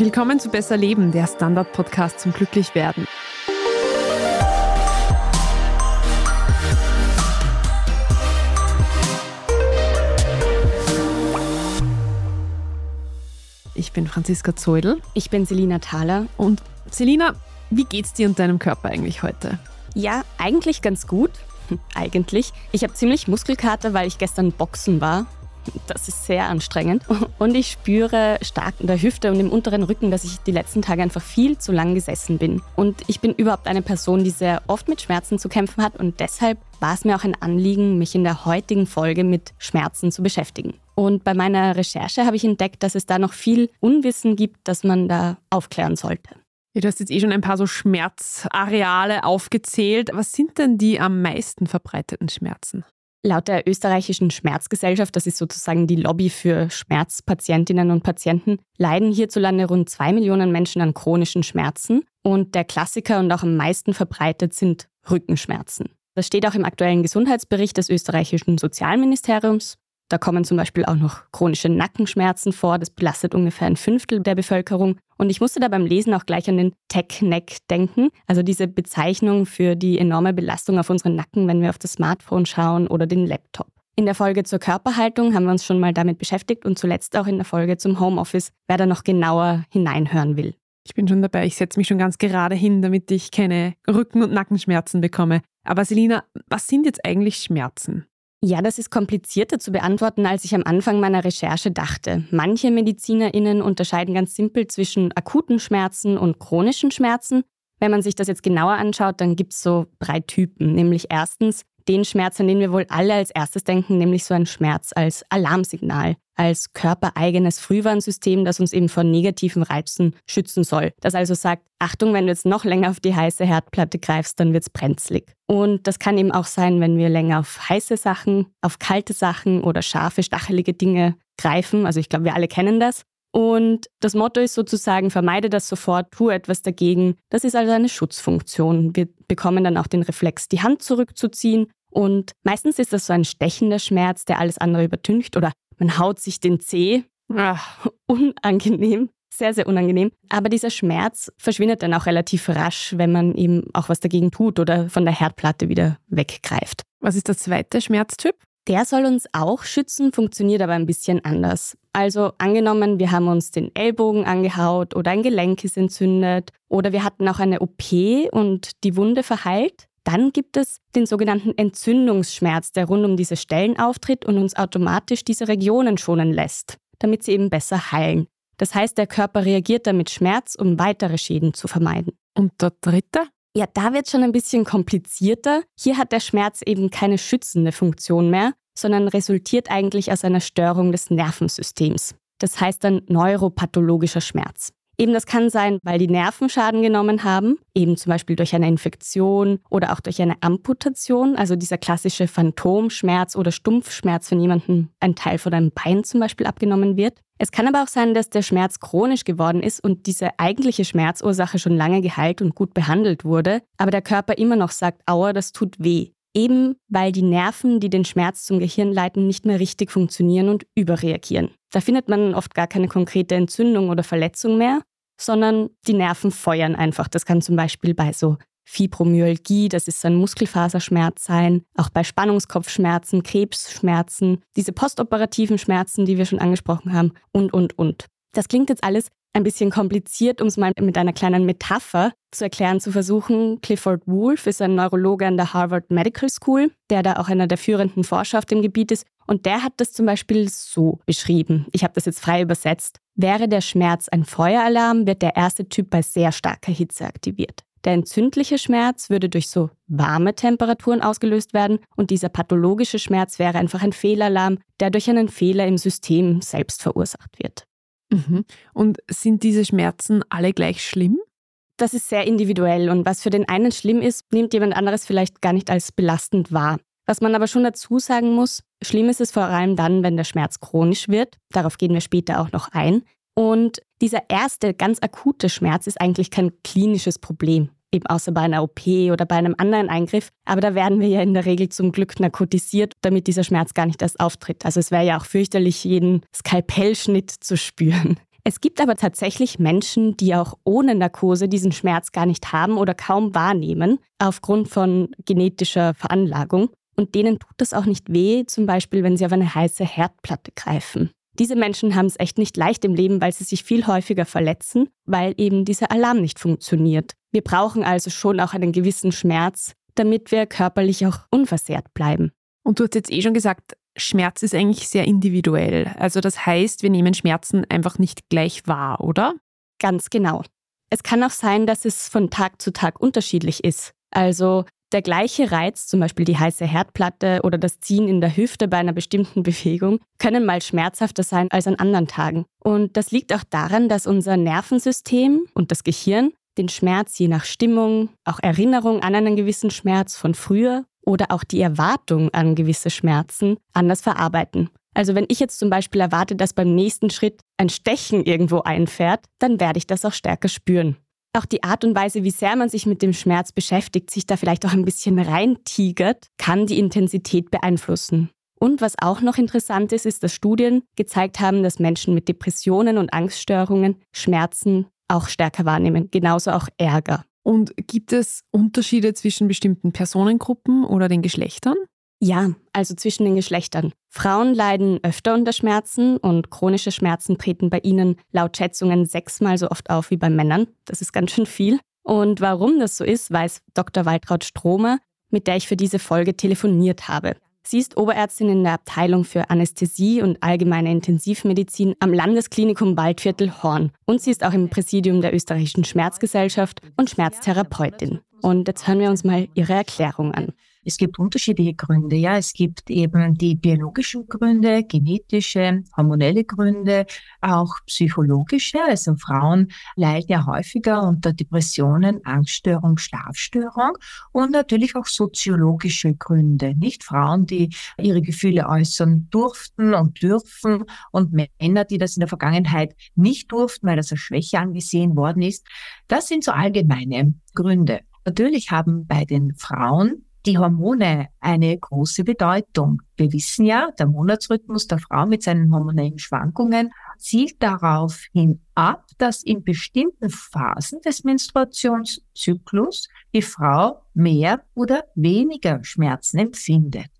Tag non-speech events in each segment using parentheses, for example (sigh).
Willkommen zu Besser Leben, der Standard-Podcast zum Glücklichwerden. Ich bin Franziska Zeudel. Ich bin Selina Thaler. Und Selina, wie geht's dir und deinem Körper eigentlich heute? Ja, eigentlich ganz gut. (laughs) Eigentlich. Ich habe ziemlich Muskelkater, weil ich gestern boxen war das ist sehr anstrengend. (laughs) Und ich spüre stark in der Hüfte und im unteren Rücken, dass ich die letzten Tage einfach viel zu lang gesessen bin. Und ich bin überhaupt eine Person, die sehr oft mit Schmerzen zu kämpfen hat. Und deshalb war es mir auch ein Anliegen, mich in der heutigen Folge mit Schmerzen zu beschäftigen. Und bei meiner Recherche habe ich entdeckt, dass es da noch viel Unwissen gibt, das man da aufklären sollte. Du hast jetzt eh schon ein paar so Schmerzareale aufgezählt. Was sind denn die am meisten verbreiteten Schmerzen? Laut der österreichischen Schmerzgesellschaft, das ist sozusagen die Lobby für Schmerzpatientinnen und Patienten, leiden hierzulande rund zwei Millionen Menschen an chronischen Schmerzen. Und der Klassiker und auch am meisten verbreitet sind Rückenschmerzen. Das steht auch im aktuellen Gesundheitsbericht des österreichischen Sozialministeriums. Da kommen zum Beispiel auch noch chronische Nackenschmerzen vor. Das belastet ungefähr ein Fünftel der Bevölkerung. Und ich musste da beim Lesen auch gleich an den Tech-Neck denken. Also diese Bezeichnung für die enorme Belastung auf unseren Nacken, wenn wir auf das Smartphone schauen oder den Laptop. In der Folge zur Körperhaltung haben wir uns schon mal damit beschäftigt und zuletzt auch in der Folge zum Homeoffice, wer da noch genauer hineinhören will. Ich bin schon dabei, ich setze mich schon ganz gerade hin, damit ich keine Rücken- und Nackenschmerzen bekomme. Aber Selina, was sind jetzt eigentlich Schmerzen? Ja, das ist komplizierter zu beantworten, als ich am Anfang meiner Recherche dachte. Manche MedizinerInnen unterscheiden ganz simpel zwischen akuten Schmerzen und chronischen Schmerzen. Wenn man sich das jetzt genauer anschaut, dann gibt es so drei Typen. Nämlich erstens den Schmerz, an den wir wohl alle als erstes denken, nämlich so ein Schmerz als Alarmsignal als körpereigenes Frühwarnsystem, das uns eben vor negativen Reizen schützen soll. Das also sagt, Achtung, wenn du jetzt noch länger auf die heiße Herdplatte greifst, dann wird es brenzlig. Und das kann eben auch sein, wenn wir länger auf heiße Sachen, auf kalte Sachen oder scharfe, stachelige Dinge greifen. Also ich glaube, wir alle kennen das. Und das Motto ist sozusagen, vermeide das sofort, tu etwas dagegen. Das ist also eine Schutzfunktion. Wir bekommen dann auch den Reflex, die Hand zurückzuziehen. Und meistens ist das so ein stechender Schmerz, der alles andere übertüncht oder man haut sich den Zeh. Ach, (laughs) unangenehm. Sehr, sehr unangenehm. Aber dieser Schmerz verschwindet dann auch relativ rasch, wenn man eben auch was dagegen tut oder von der Herdplatte wieder weggreift. Was ist der zweite Schmerztyp? Der soll uns auch schützen, funktioniert aber ein bisschen anders. Also angenommen, wir haben uns den Ellbogen angehaut oder ein Gelenk ist entzündet oder wir hatten auch eine OP und die Wunde verheilt, dann gibt es den sogenannten Entzündungsschmerz, der rund um diese Stellen auftritt und uns automatisch diese Regionen schonen lässt, damit sie eben besser heilen. Das heißt, der Körper reagiert dann mit Schmerz, um weitere Schäden zu vermeiden. Und der dritte? Ja, da wird es schon ein bisschen komplizierter. Hier hat der Schmerz eben keine schützende Funktion mehr, sondern resultiert eigentlich aus einer Störung des Nervensystems. Das heißt dann neuropathologischer Schmerz. Eben das kann sein, weil die Nerven Schaden genommen haben, eben zum Beispiel durch eine Infektion oder auch durch eine Amputation, also dieser klassische Phantomschmerz oder Stumpfschmerz, wenn jemandem ein Teil von einem Bein zum Beispiel abgenommen wird. Es kann aber auch sein, dass der Schmerz chronisch geworden ist und diese eigentliche Schmerzursache schon lange geheilt und gut behandelt wurde, aber der Körper immer noch sagt, aua, das tut weh. Eben weil die Nerven, die den Schmerz zum Gehirn leiten, nicht mehr richtig funktionieren und überreagieren. Da findet man oft gar keine konkrete Entzündung oder Verletzung mehr, sondern die Nerven feuern einfach. Das kann zum Beispiel bei so Fibromyalgie, das ist so ein Muskelfaserschmerz sein, auch bei Spannungskopfschmerzen, Krebsschmerzen, diese postoperativen Schmerzen, die wir schon angesprochen haben und, und, und. Das klingt jetzt alles ein bisschen kompliziert, um es mal mit einer kleinen Metapher zu erklären zu versuchen. Clifford Wolf ist ein Neurologe an der Harvard Medical School, der da auch einer der führenden Forscher auf dem Gebiet ist. Und der hat das zum Beispiel so beschrieben. Ich habe das jetzt frei übersetzt. Wäre der Schmerz ein Feueralarm, wird der erste Typ bei sehr starker Hitze aktiviert. Der entzündliche Schmerz würde durch so warme Temperaturen ausgelöst werden und dieser pathologische Schmerz wäre einfach ein Fehlalarm, der durch einen Fehler im System selbst verursacht wird. Mhm. Und sind diese Schmerzen alle gleich schlimm? Das ist sehr individuell und was für den einen schlimm ist, nimmt jemand anderes vielleicht gar nicht als belastend wahr. Was man aber schon dazu sagen muss, schlimm ist es vor allem dann, wenn der Schmerz chronisch wird. Darauf gehen wir später auch noch ein. Und dieser erste ganz akute Schmerz ist eigentlich kein klinisches Problem eben außer bei einer OP oder bei einem anderen Eingriff. Aber da werden wir ja in der Regel zum Glück narkotisiert, damit dieser Schmerz gar nicht erst auftritt. Also es wäre ja auch fürchterlich, jeden Skalpellschnitt zu spüren. Es gibt aber tatsächlich Menschen, die auch ohne Narkose diesen Schmerz gar nicht haben oder kaum wahrnehmen, aufgrund von genetischer Veranlagung. Und denen tut das auch nicht weh, zum Beispiel wenn sie auf eine heiße Herdplatte greifen. Diese Menschen haben es echt nicht leicht im Leben, weil sie sich viel häufiger verletzen, weil eben dieser Alarm nicht funktioniert. Wir brauchen also schon auch einen gewissen Schmerz, damit wir körperlich auch unversehrt bleiben. Und du hast jetzt eh schon gesagt, Schmerz ist eigentlich sehr individuell. Also das heißt, wir nehmen Schmerzen einfach nicht gleich wahr, oder? Ganz genau. Es kann auch sein, dass es von Tag zu Tag unterschiedlich ist. Also der gleiche Reiz, zum Beispiel die heiße Herdplatte oder das Ziehen in der Hüfte bei einer bestimmten Bewegung, können mal schmerzhafter sein als an anderen Tagen. Und das liegt auch daran, dass unser Nervensystem und das Gehirn den Schmerz je nach Stimmung, auch Erinnerung an einen gewissen Schmerz von früher oder auch die Erwartung an gewisse Schmerzen anders verarbeiten. Also wenn ich jetzt zum Beispiel erwarte, dass beim nächsten Schritt ein Stechen irgendwo einfährt, dann werde ich das auch stärker spüren. Auch die Art und Weise, wie sehr man sich mit dem Schmerz beschäftigt, sich da vielleicht auch ein bisschen reintigert, kann die Intensität beeinflussen. Und was auch noch interessant ist, ist, dass Studien gezeigt haben, dass Menschen mit Depressionen und Angststörungen Schmerzen auch stärker wahrnehmen, genauso auch Ärger. Und gibt es Unterschiede zwischen bestimmten Personengruppen oder den Geschlechtern? Ja, also zwischen den Geschlechtern. Frauen leiden öfter unter Schmerzen und chronische Schmerzen treten bei ihnen laut Schätzungen sechsmal so oft auf wie bei Männern. Das ist ganz schön viel. Und warum das so ist, weiß Dr. Waltraud Stromer, mit der ich für diese Folge telefoniert habe. Sie ist Oberärztin in der Abteilung für Anästhesie und allgemeine Intensivmedizin am Landesklinikum Waldviertel Horn und sie ist auch im Präsidium der österreichischen Schmerzgesellschaft und Schmerztherapeutin. Und jetzt hören wir uns mal ihre Erklärung an. Es gibt unterschiedliche Gründe. Ja, es gibt eben die biologischen Gründe, genetische, hormonelle Gründe, auch psychologische. Also Frauen leiden ja häufiger unter Depressionen, Angststörung, Schlafstörung und natürlich auch soziologische Gründe. Nicht Frauen, die ihre Gefühle äußern durften und dürfen und Männer, die das in der Vergangenheit nicht durften, weil das als Schwäche angesehen worden ist. Das sind so allgemeine Gründe. Natürlich haben bei den Frauen die Hormone eine große Bedeutung. Wir wissen ja, der Monatsrhythmus der Frau mit seinen hormonellen Schwankungen zielt darauf hin ab, dass in bestimmten Phasen des Menstruationszyklus die Frau mehr oder weniger Schmerzen empfindet.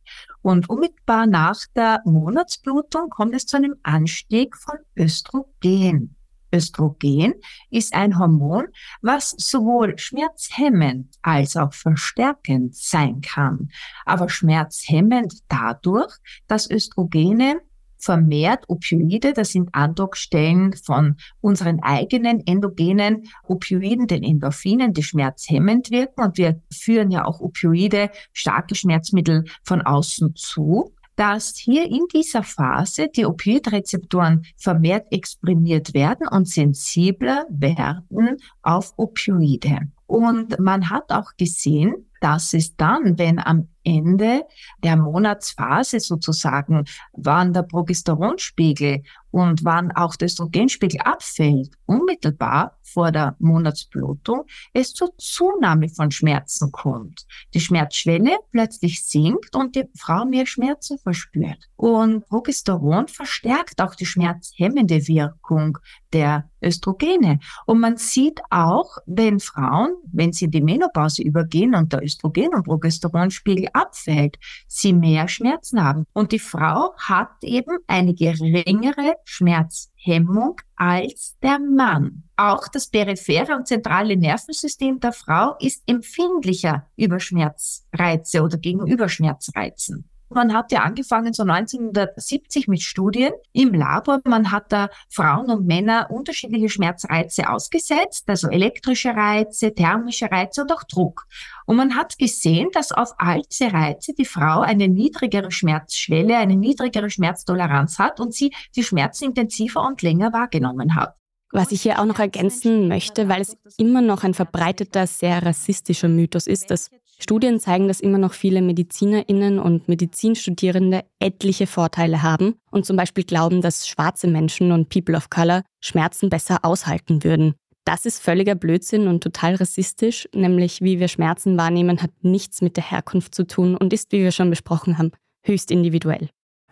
Und unmittelbar nach der Monatsblutung kommt es zu einem Anstieg von Östrogen. Östrogen ist ein Hormon, was sowohl schmerzhemmend als auch verstärkend sein kann. Aber schmerzhemmend dadurch, dass Östrogene vermehrt Opioide, das sind Andockstellen von unseren eigenen endogenen Opioiden, den Endorphinen, die schmerzhemmend wirken. Und wir führen ja auch Opioide, starke Schmerzmittel von außen zu dass hier in dieser Phase die Opioidrezeptoren vermehrt exprimiert werden und sensibler werden auf Opioide. Und man hat auch gesehen, dass es dann, wenn am Ende der Monatsphase sozusagen, wann der Progesteronspiegel und wann auch der Östrogenspiegel abfällt, unmittelbar vor der Monatsblutung, es zur Zunahme von Schmerzen kommt. Die Schmerzschwelle plötzlich sinkt und die Frau mehr Schmerzen verspürt. Und Progesteron verstärkt auch die schmerzhemmende Wirkung der Östrogene. Und man sieht auch, wenn Frauen, wenn sie in die Menopause übergehen und der Östrogen- und Progesteronspiegel abfällt, sie mehr Schmerzen haben. Und die Frau hat eben eine geringere Schmerzhemmung als der Mann. Auch das periphere und zentrale Nervensystem der Frau ist empfindlicher über Schmerzreize oder gegenüber Schmerzreizen. Man hat ja angefangen so 1970 mit Studien im Labor. Man hat da Frauen und Männer unterschiedliche Schmerzreize ausgesetzt, also elektrische Reize, thermische Reize und auch Druck. Und man hat gesehen, dass auf all diese Reize die Frau eine niedrigere Schmerzschwelle, eine niedrigere Schmerztoleranz hat und sie die Schmerzen intensiver und länger wahrgenommen hat. Was ich hier auch noch ergänzen möchte, weil es immer noch ein verbreiteter, sehr rassistischer Mythos ist, dass Studien zeigen, dass immer noch viele Medizinerinnen und Medizinstudierende etliche Vorteile haben und zum Beispiel glauben, dass schwarze Menschen und People of Color Schmerzen besser aushalten würden. Das ist völliger Blödsinn und total rassistisch, nämlich wie wir Schmerzen wahrnehmen, hat nichts mit der Herkunft zu tun und ist, wie wir schon besprochen haben, höchst individuell.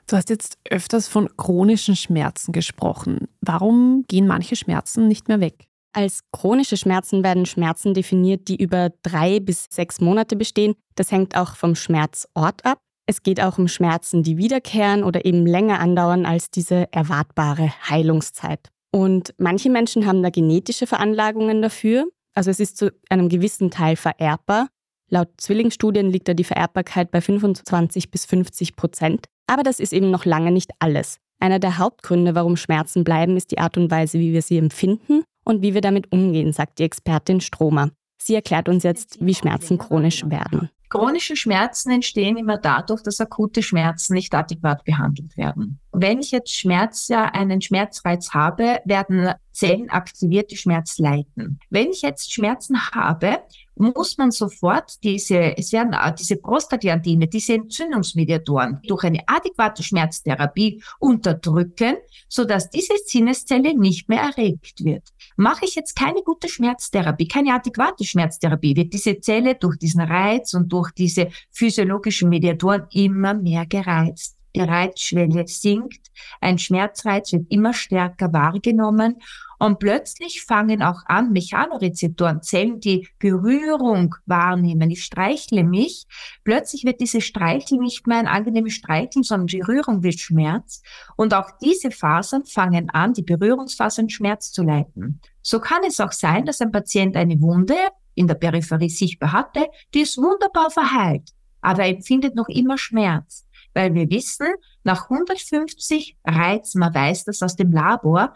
Du hast jetzt öfters von chronischen Schmerzen gesprochen. Warum gehen manche Schmerzen nicht mehr weg? Als chronische Schmerzen werden Schmerzen definiert, die über drei bis sechs Monate bestehen. Das hängt auch vom Schmerzort ab. Es geht auch um Schmerzen, die wiederkehren oder eben länger andauern als diese erwartbare Heilungszeit. Und manche Menschen haben da genetische Veranlagungen dafür. Also es ist zu einem gewissen Teil vererbbar. Laut Zwillingsstudien liegt da die Vererbbarkeit bei 25 bis 50 Prozent. Aber das ist eben noch lange nicht alles. Einer der Hauptgründe, warum Schmerzen bleiben, ist die Art und Weise, wie wir sie empfinden und wie wir damit umgehen, sagt die Expertin Stromer. Sie erklärt uns jetzt, wie Schmerzen chronisch werden. Chronische Schmerzen entstehen immer dadurch, dass akute Schmerzen nicht adäquat behandelt werden. Wenn ich jetzt Schmerz, ja, einen Schmerzreiz habe, werden Zellen aktiviert, die Schmerz leiten. Wenn ich jetzt Schmerzen habe, muss man sofort diese, es werden diese Prostaglandine, diese Entzündungsmediatoren durch eine adäquate Schmerztherapie unterdrücken, sodass diese Sinneszelle nicht mehr erregt wird. Mache ich jetzt keine gute Schmerztherapie, keine adäquate Schmerztherapie, wird diese Zelle durch diesen Reiz und durch diese physiologischen Mediatoren immer mehr gereizt die Reizschwelle sinkt, ein Schmerzreiz wird immer stärker wahrgenommen und plötzlich fangen auch an Mechanorezeptoren, Zellen, die Berührung wahrnehmen. Ich streichle mich. Plötzlich wird diese Streichel nicht mehr ein angenehmes Streicheln, sondern Berührung wird Schmerz. Und auch diese Fasern fangen an, die Berührungsfasern Schmerz zu leiten. So kann es auch sein, dass ein Patient eine Wunde in der Peripherie sichtbar hatte, die ist wunderbar verheilt, aber er empfindet noch immer Schmerz weil wir wissen, nach 150 Reizen, man weiß das aus dem Labor,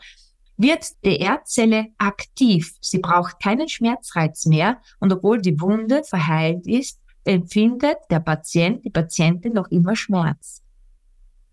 wird die Erdzelle aktiv. Sie braucht keinen Schmerzreiz mehr und obwohl die Wunde verheilt ist, empfindet der Patient, die Patientin noch immer Schmerz.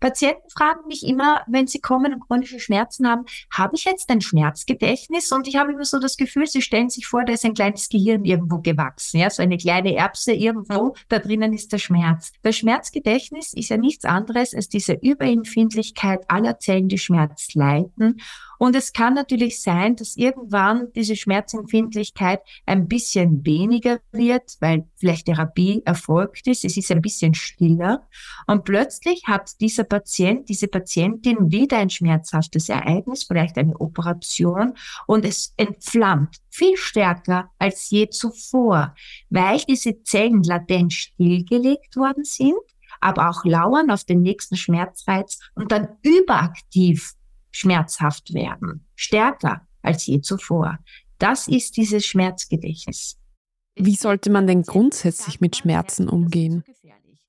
Patienten fragen mich immer, wenn sie kommen und chronische Schmerzen haben, habe ich jetzt ein Schmerzgedächtnis? Und ich habe immer so das Gefühl, sie stellen sich vor, da ist ein kleines Gehirn irgendwo gewachsen, ja, so eine kleine Erbse irgendwo, da drinnen ist der Schmerz. Das Schmerzgedächtnis ist ja nichts anderes als diese Überempfindlichkeit aller Zellen, die Schmerz leiten und es kann natürlich sein, dass irgendwann diese Schmerzempfindlichkeit ein bisschen weniger wird, weil vielleicht Therapie erfolgt ist. Es ist ein bisschen stiller. Und plötzlich hat dieser Patient, diese Patientin wieder ein schmerzhaftes Ereignis, vielleicht eine Operation und es entflammt viel stärker als je zuvor, weil diese Zellen latent stillgelegt worden sind aber auch lauern auf den nächsten Schmerzreiz und dann überaktiv schmerzhaft werden, stärker als je zuvor. Das ist dieses Schmerzgedächtnis. Wie sollte man denn grundsätzlich mit Schmerzen umgehen?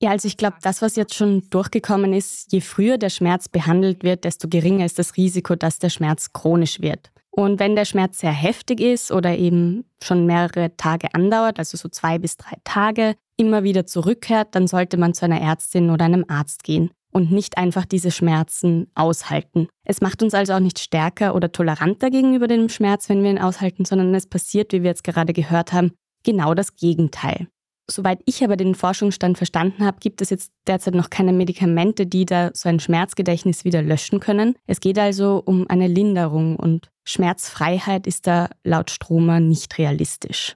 Ja, also ich glaube, das, was jetzt schon durchgekommen ist, je früher der Schmerz behandelt wird, desto geringer ist das Risiko, dass der Schmerz chronisch wird. Und wenn der Schmerz sehr heftig ist oder eben schon mehrere Tage andauert, also so zwei bis drei Tage, immer wieder zurückkehrt, dann sollte man zu einer Ärztin oder einem Arzt gehen und nicht einfach diese Schmerzen aushalten. Es macht uns also auch nicht stärker oder toleranter gegenüber dem Schmerz, wenn wir ihn aushalten, sondern es passiert, wie wir jetzt gerade gehört haben, genau das Gegenteil. Soweit ich aber den Forschungsstand verstanden habe, gibt es jetzt derzeit noch keine Medikamente, die da so ein Schmerzgedächtnis wieder löschen können. Es geht also um eine Linderung und Schmerzfreiheit ist da laut Stromer nicht realistisch.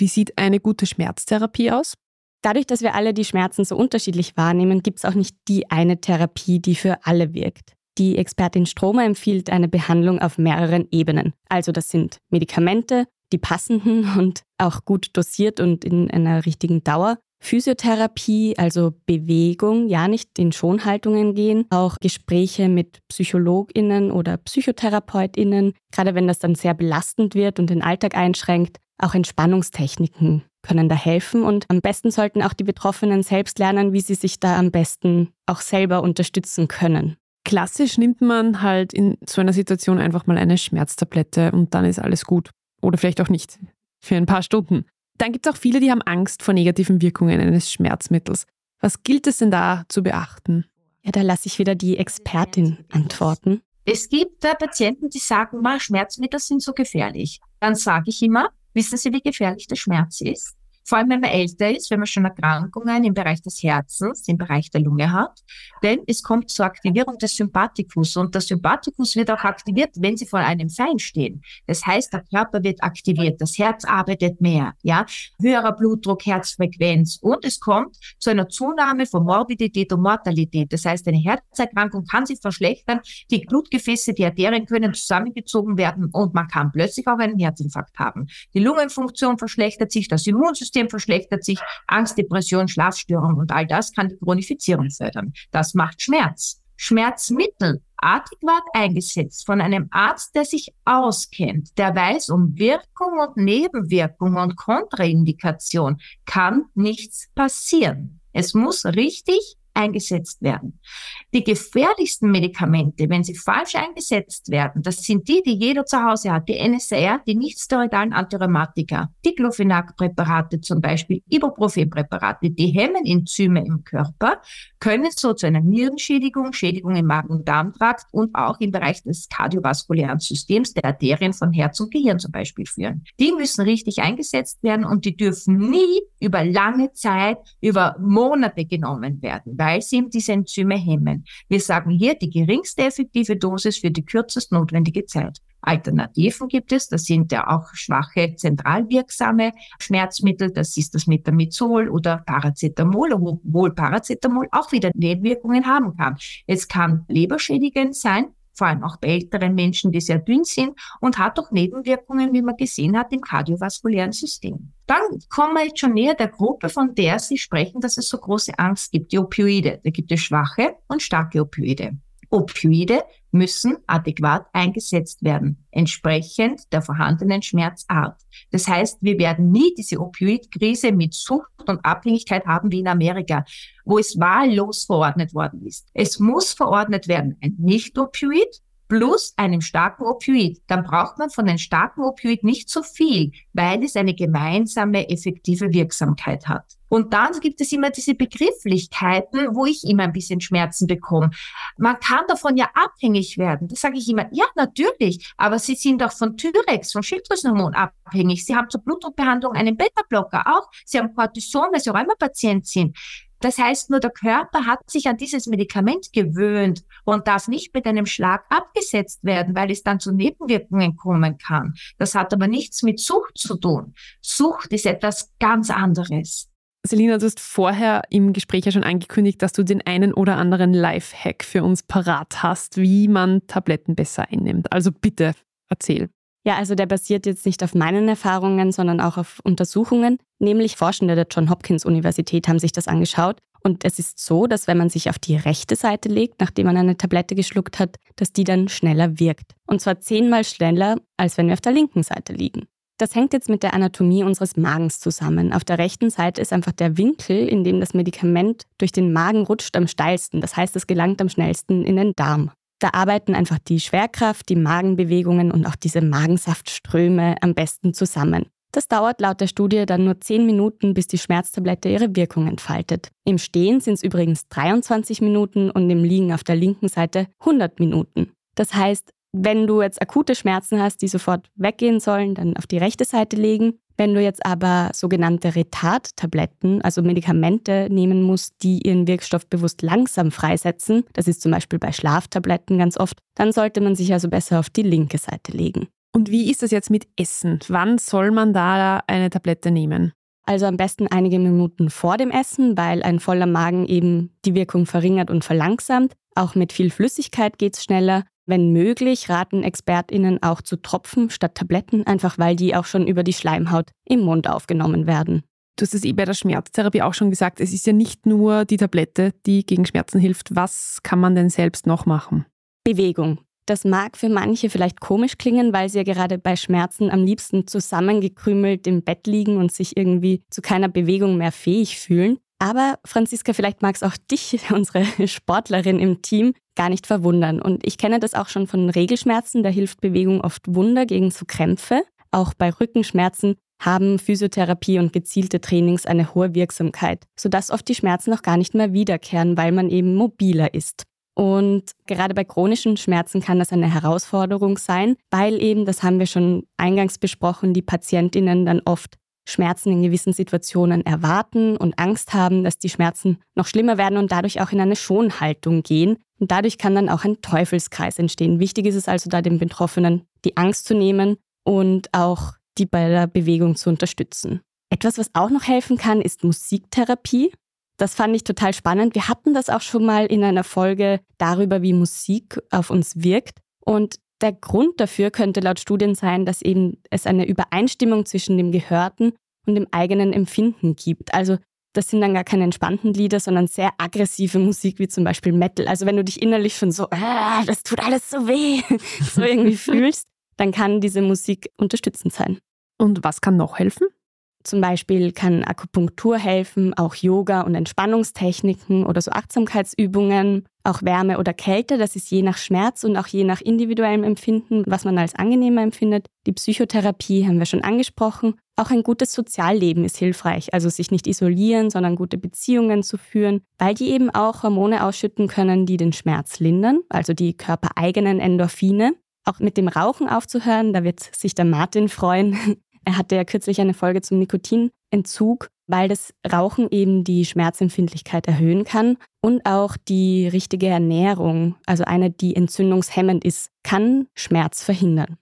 Wie sieht eine gute Schmerztherapie aus? Dadurch, dass wir alle die Schmerzen so unterschiedlich wahrnehmen, gibt es auch nicht die eine Therapie, die für alle wirkt. Die Expertin Stromer empfiehlt eine Behandlung auf mehreren Ebenen. Also das sind Medikamente, die passenden (laughs) und auch gut dosiert und in einer richtigen Dauer. Physiotherapie, also Bewegung, ja nicht in Schonhaltungen gehen, auch Gespräche mit Psychologinnen oder Psychotherapeutinnen, gerade wenn das dann sehr belastend wird und den Alltag einschränkt, auch Entspannungstechniken können da helfen und am besten sollten auch die Betroffenen selbst lernen, wie sie sich da am besten auch selber unterstützen können. Klassisch nimmt man halt in so einer Situation einfach mal eine Schmerztablette und dann ist alles gut. Oder vielleicht auch nicht. Für ein paar Stunden. Dann gibt es auch viele, die haben Angst vor negativen Wirkungen eines Schmerzmittels. Was gilt es denn da zu beachten? Ja, da lasse ich wieder die Expertin antworten. Es gibt da Patienten, die sagen, Schmerzmittel sind so gefährlich. Dann sage ich immer, wissen Sie, wie gefährlich der Schmerz ist? Vor allem, wenn man älter ist, wenn man schon Erkrankungen im Bereich des Herzens, im Bereich der Lunge hat. Denn es kommt zur Aktivierung des Sympathikus und der Sympathikus wird auch aktiviert, wenn Sie vor einem Feind stehen. Das heißt, der Körper wird aktiviert, das Herz arbeitet mehr, ja, höherer Blutdruck, Herzfrequenz und es kommt zu einer Zunahme von Morbidität und Mortalität. Das heißt, eine Herzerkrankung kann sich verschlechtern, die Blutgefäße, die Arterien können zusammengezogen werden und man kann plötzlich auch einen Herzinfarkt haben. Die Lungenfunktion verschlechtert sich, das Immunsystem Immunsystem verschlechtert sich, Angst, Depression, Schlafstörung und all das kann die Chronifizierung fördern. Das macht Schmerz. Schmerzmittel adäquat eingesetzt von einem Arzt, der sich auskennt, der weiß um Wirkung und Nebenwirkung und Kontraindikation, kann nichts passieren. Es muss richtig eingesetzt werden. Die gefährlichsten Medikamente, wenn sie falsch eingesetzt werden, das sind die, die jeder zu Hause hat, die NSAR, die nicht-steroidalen Antirheumatika, Diclofenac-Präparate zum Beispiel, Ibuprofen-Präparate, die hemmen Enzyme im Körper, können so zu einer Nierenschädigung, Schädigung im Magen-Darm-Trakt und auch im Bereich des kardiovaskulären Systems, der Arterien von Herz und Gehirn zum Beispiel führen. Die müssen richtig eingesetzt werden und die dürfen nie über lange Zeit, über Monate genommen werden, weil sie eben diese Enzyme hemmen. Wir sagen hier die geringste effektive Dosis für die kürzest notwendige Zeit. Alternativen gibt es, das sind ja auch schwache zentralwirksame Schmerzmittel, das ist das Metamizol oder Paracetamol, obwohl Paracetamol auch wieder Nebenwirkungen haben kann. Es kann leberschädigend sein, vor allem auch bei älteren Menschen, die sehr dünn sind und hat auch Nebenwirkungen, wie man gesehen hat, im kardiovaskulären System. Dann kommen wir jetzt schon näher der Gruppe, von der Sie sprechen, dass es so große Angst gibt, die Opioide. Da gibt es schwache und starke Opioide. Opioide müssen adäquat eingesetzt werden, entsprechend der vorhandenen Schmerzart. Das heißt, wir werden nie diese Opioidkrise mit Sucht und Abhängigkeit haben wie in Amerika, wo es wahllos verordnet worden ist. Es muss verordnet werden ein Nicht-Opioid, plus einem starken Opioid. Dann braucht man von einem starken Opioid nicht so viel, weil es eine gemeinsame effektive Wirksamkeit hat. Und dann gibt es immer diese Begrifflichkeiten, wo ich immer ein bisschen Schmerzen bekomme. Man kann davon ja abhängig werden. Das sage ich immer, ja, natürlich, aber Sie sind auch von Thyrex, von Schilddrüsenhormon abhängig. Sie haben zur Blutdruckbehandlung einen Beta-Blocker auch. Sie haben Cortison, weil Sie Rheumapatient sind. Das heißt nur, der Körper hat sich an dieses Medikament gewöhnt und darf nicht mit einem Schlag abgesetzt werden, weil es dann zu Nebenwirkungen kommen kann. Das hat aber nichts mit Sucht zu tun. Sucht ist etwas ganz anderes. Selina, du hast vorher im Gespräch ja schon angekündigt, dass du den einen oder anderen Life-Hack für uns parat hast, wie man Tabletten besser einnimmt. Also bitte, erzähl. Ja, also der basiert jetzt nicht auf meinen Erfahrungen, sondern auch auf Untersuchungen. Nämlich Forschende der John Hopkins Universität haben sich das angeschaut. Und es ist so, dass wenn man sich auf die rechte Seite legt, nachdem man eine Tablette geschluckt hat, dass die dann schneller wirkt. Und zwar zehnmal schneller, als wenn wir auf der linken Seite liegen. Das hängt jetzt mit der Anatomie unseres Magens zusammen. Auf der rechten Seite ist einfach der Winkel, in dem das Medikament durch den Magen rutscht, am steilsten. Das heißt, es gelangt am schnellsten in den Darm. Da arbeiten einfach die Schwerkraft, die Magenbewegungen und auch diese Magensaftströme am besten zusammen. Das dauert laut der Studie dann nur 10 Minuten, bis die Schmerztablette ihre Wirkung entfaltet. Im Stehen sind es übrigens 23 Minuten und im Liegen auf der linken Seite 100 Minuten. Das heißt, wenn du jetzt akute Schmerzen hast, die sofort weggehen sollen, dann auf die rechte Seite legen. Wenn du jetzt aber sogenannte Retard-Tabletten, also Medikamente nehmen musst, die ihren Wirkstoff bewusst langsam freisetzen, das ist zum Beispiel bei Schlaftabletten ganz oft, dann sollte man sich also besser auf die linke Seite legen. Und wie ist das jetzt mit Essen? Wann soll man da eine Tablette nehmen? Also am besten einige Minuten vor dem Essen, weil ein voller Magen eben die Wirkung verringert und verlangsamt. Auch mit viel Flüssigkeit geht es schneller. Wenn möglich, raten ExpertInnen auch zu Tropfen statt Tabletten, einfach weil die auch schon über die Schleimhaut im Mund aufgenommen werden. Du hast es eh bei der Schmerztherapie auch schon gesagt, es ist ja nicht nur die Tablette, die gegen Schmerzen hilft. Was kann man denn selbst noch machen? Bewegung. Das mag für manche vielleicht komisch klingen, weil sie ja gerade bei Schmerzen am liebsten zusammengekrümelt im Bett liegen und sich irgendwie zu keiner Bewegung mehr fähig fühlen. Aber Franziska, vielleicht mag es auch dich, (laughs) unsere Sportlerin im Team, gar nicht verwundern. Und ich kenne das auch schon von Regelschmerzen, da hilft Bewegung oft Wunder gegen so Krämpfe. Auch bei Rückenschmerzen haben Physiotherapie und gezielte Trainings eine hohe Wirksamkeit, sodass oft die Schmerzen auch gar nicht mehr wiederkehren, weil man eben mobiler ist. Und gerade bei chronischen Schmerzen kann das eine Herausforderung sein, weil eben, das haben wir schon eingangs besprochen, die Patientinnen dann oft Schmerzen in gewissen Situationen erwarten und Angst haben, dass die Schmerzen noch schlimmer werden und dadurch auch in eine Schonhaltung gehen. Und dadurch kann dann auch ein Teufelskreis entstehen. Wichtig ist es also da den Betroffenen die Angst zu nehmen und auch die bei der Bewegung zu unterstützen. Etwas, was auch noch helfen kann, ist Musiktherapie. Das fand ich total spannend. Wir hatten das auch schon mal in einer Folge darüber, wie Musik auf uns wirkt. Und der Grund dafür könnte laut Studien sein, dass eben es eine Übereinstimmung zwischen dem Gehörten und dem eigenen Empfinden gibt. Also das sind dann gar keine entspannten Lieder, sondern sehr aggressive Musik, wie zum Beispiel Metal. Also wenn du dich innerlich schon so, ah, das tut alles so weh, (laughs) so irgendwie (laughs) fühlst, dann kann diese Musik unterstützend sein. Und was kann noch helfen? Zum Beispiel kann Akupunktur helfen, auch Yoga und Entspannungstechniken oder so Achtsamkeitsübungen, auch Wärme oder Kälte, das ist je nach Schmerz und auch je nach individuellem Empfinden, was man als angenehmer empfindet. Die Psychotherapie haben wir schon angesprochen. Auch ein gutes Sozialleben ist hilfreich, also sich nicht isolieren, sondern gute Beziehungen zu führen, weil die eben auch Hormone ausschütten können, die den Schmerz lindern, also die körpereigenen Endorphine auch mit dem Rauchen aufzuhören. Da wird sich der Martin freuen. (laughs) Er hatte ja kürzlich eine Folge zum Nikotinentzug, weil das Rauchen eben die Schmerzempfindlichkeit erhöhen kann und auch die richtige Ernährung, also eine, die entzündungshemmend ist, kann Schmerz verhindern.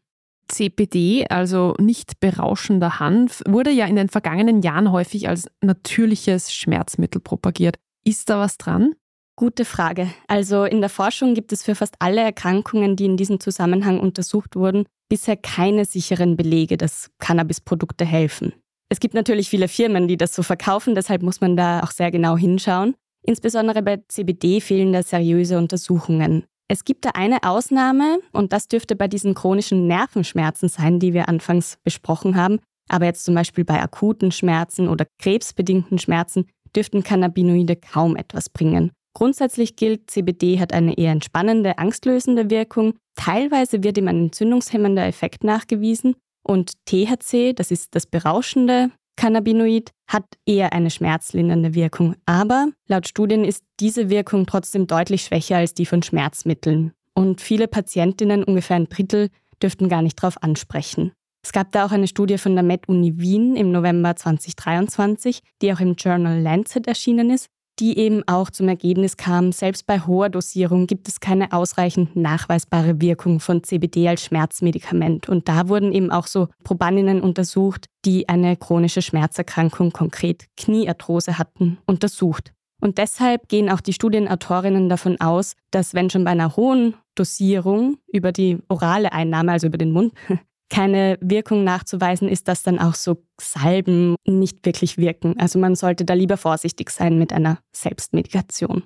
CBD, also nicht berauschender Hanf, wurde ja in den vergangenen Jahren häufig als natürliches Schmerzmittel propagiert. Ist da was dran? Gute Frage. Also in der Forschung gibt es für fast alle Erkrankungen, die in diesem Zusammenhang untersucht wurden, bisher keine sicheren Belege, dass Cannabisprodukte helfen. Es gibt natürlich viele Firmen, die das so verkaufen, deshalb muss man da auch sehr genau hinschauen. Insbesondere bei CBD fehlen da seriöse Untersuchungen. Es gibt da eine Ausnahme und das dürfte bei diesen chronischen Nervenschmerzen sein, die wir anfangs besprochen haben. Aber jetzt zum Beispiel bei akuten Schmerzen oder krebsbedingten Schmerzen dürften Cannabinoide kaum etwas bringen. Grundsätzlich gilt, CBD hat eine eher entspannende, angstlösende Wirkung. Teilweise wird ihm ein entzündungshemmender Effekt nachgewiesen. Und THC, das ist das berauschende Cannabinoid, hat eher eine schmerzlindernde Wirkung. Aber laut Studien ist diese Wirkung trotzdem deutlich schwächer als die von Schmerzmitteln. Und viele Patientinnen, ungefähr ein Drittel, dürften gar nicht darauf ansprechen. Es gab da auch eine Studie von der Med Uni Wien im November 2023, die auch im Journal Lancet erschienen ist die eben auch zum Ergebnis kam, selbst bei hoher Dosierung gibt es keine ausreichend nachweisbare Wirkung von CBD als Schmerzmedikament. Und da wurden eben auch so Probandinnen untersucht, die eine chronische Schmerzerkrankung, konkret Kniearthrose hatten, untersucht. Und deshalb gehen auch die Studienautorinnen davon aus, dass wenn schon bei einer hohen Dosierung über die orale Einnahme, also über den Mund, (laughs) keine Wirkung nachzuweisen ist, dass dann auch so Salben nicht wirklich wirken. Also man sollte da lieber vorsichtig sein mit einer Selbstmedikation.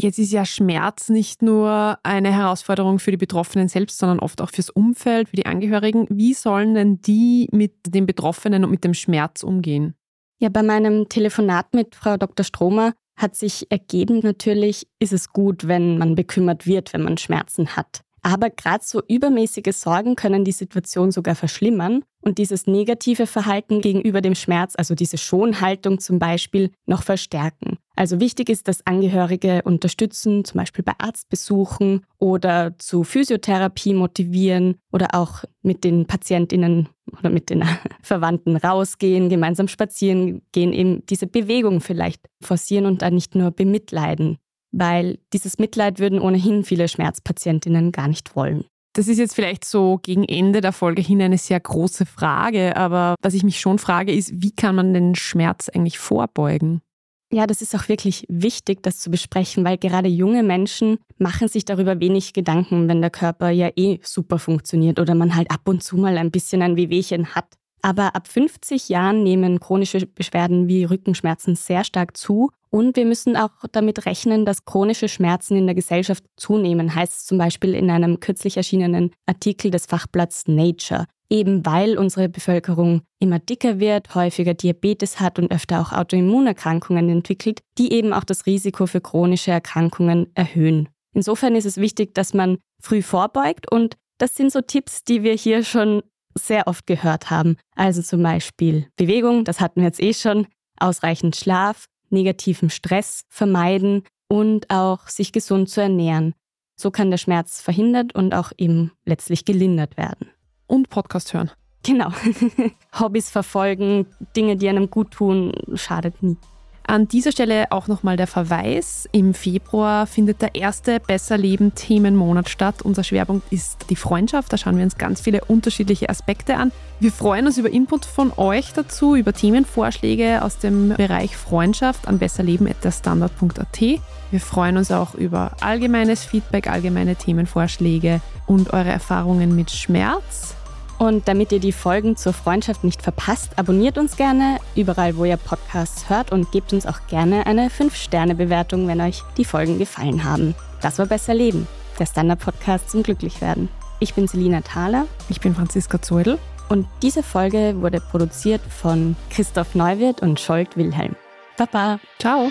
Jetzt ist ja Schmerz nicht nur eine Herausforderung für die Betroffenen selbst, sondern oft auch fürs Umfeld, für die Angehörigen. Wie sollen denn die mit den Betroffenen und mit dem Schmerz umgehen? Ja, bei meinem Telefonat mit Frau Dr. Stromer hat sich ergeben, natürlich ist es gut, wenn man bekümmert wird, wenn man Schmerzen hat. Aber gerade so übermäßige Sorgen können die Situation sogar verschlimmern und dieses negative Verhalten gegenüber dem Schmerz, also diese Schonhaltung zum Beispiel, noch verstärken. Also wichtig ist, dass Angehörige unterstützen, zum Beispiel bei Arztbesuchen oder zu Physiotherapie motivieren oder auch mit den Patientinnen oder mit den (laughs) Verwandten rausgehen, gemeinsam spazieren gehen, eben diese Bewegung vielleicht forcieren und dann nicht nur bemitleiden weil dieses Mitleid würden ohnehin viele Schmerzpatientinnen gar nicht wollen. Das ist jetzt vielleicht so gegen Ende der Folge hin eine sehr große Frage, aber was ich mich schon frage, ist, wie kann man den Schmerz eigentlich vorbeugen? Ja, das ist auch wirklich wichtig, das zu besprechen, weil gerade junge Menschen machen sich darüber wenig Gedanken, wenn der Körper ja eh super funktioniert oder man halt ab und zu mal ein bisschen ein Wehwehchen hat. Aber ab 50 Jahren nehmen chronische Beschwerden wie Rückenschmerzen sehr stark zu und wir müssen auch damit rechnen, dass chronische Schmerzen in der Gesellschaft zunehmen, heißt es zum Beispiel in einem kürzlich erschienenen Artikel des Fachblatts Nature. Eben weil unsere Bevölkerung immer dicker wird, häufiger Diabetes hat und öfter auch Autoimmunerkrankungen entwickelt, die eben auch das Risiko für chronische Erkrankungen erhöhen. Insofern ist es wichtig, dass man früh vorbeugt und das sind so Tipps, die wir hier schon sehr oft gehört haben. Also zum Beispiel Bewegung, das hatten wir jetzt eh schon, ausreichend Schlaf, negativen Stress vermeiden und auch sich gesund zu ernähren. So kann der Schmerz verhindert und auch eben letztlich gelindert werden. Und Podcast hören. Genau. (laughs) Hobbys verfolgen, Dinge, die einem gut tun, schadet nie. An dieser Stelle auch nochmal der Verweis. Im Februar findet der erste Besser Leben Themenmonat statt. Unser Schwerpunkt ist die Freundschaft. Da schauen wir uns ganz viele unterschiedliche Aspekte an. Wir freuen uns über Input von euch dazu, über Themenvorschläge aus dem Bereich Freundschaft an besserleben.derstandard.at. Wir freuen uns auch über allgemeines Feedback, allgemeine Themenvorschläge und eure Erfahrungen mit Schmerz. Und damit ihr die Folgen zur Freundschaft nicht verpasst, abonniert uns gerne überall, wo ihr Podcasts hört und gebt uns auch gerne eine 5-Sterne-Bewertung, wenn euch die Folgen gefallen haben. Das war Besser Leben, der Standard-Podcast zum Glücklichwerden. Ich bin Selina Thaler. Ich bin Franziska Zeudel. Und diese Folge wurde produziert von Christoph Neuwirth und Scholt Wilhelm. Baba. Ciao.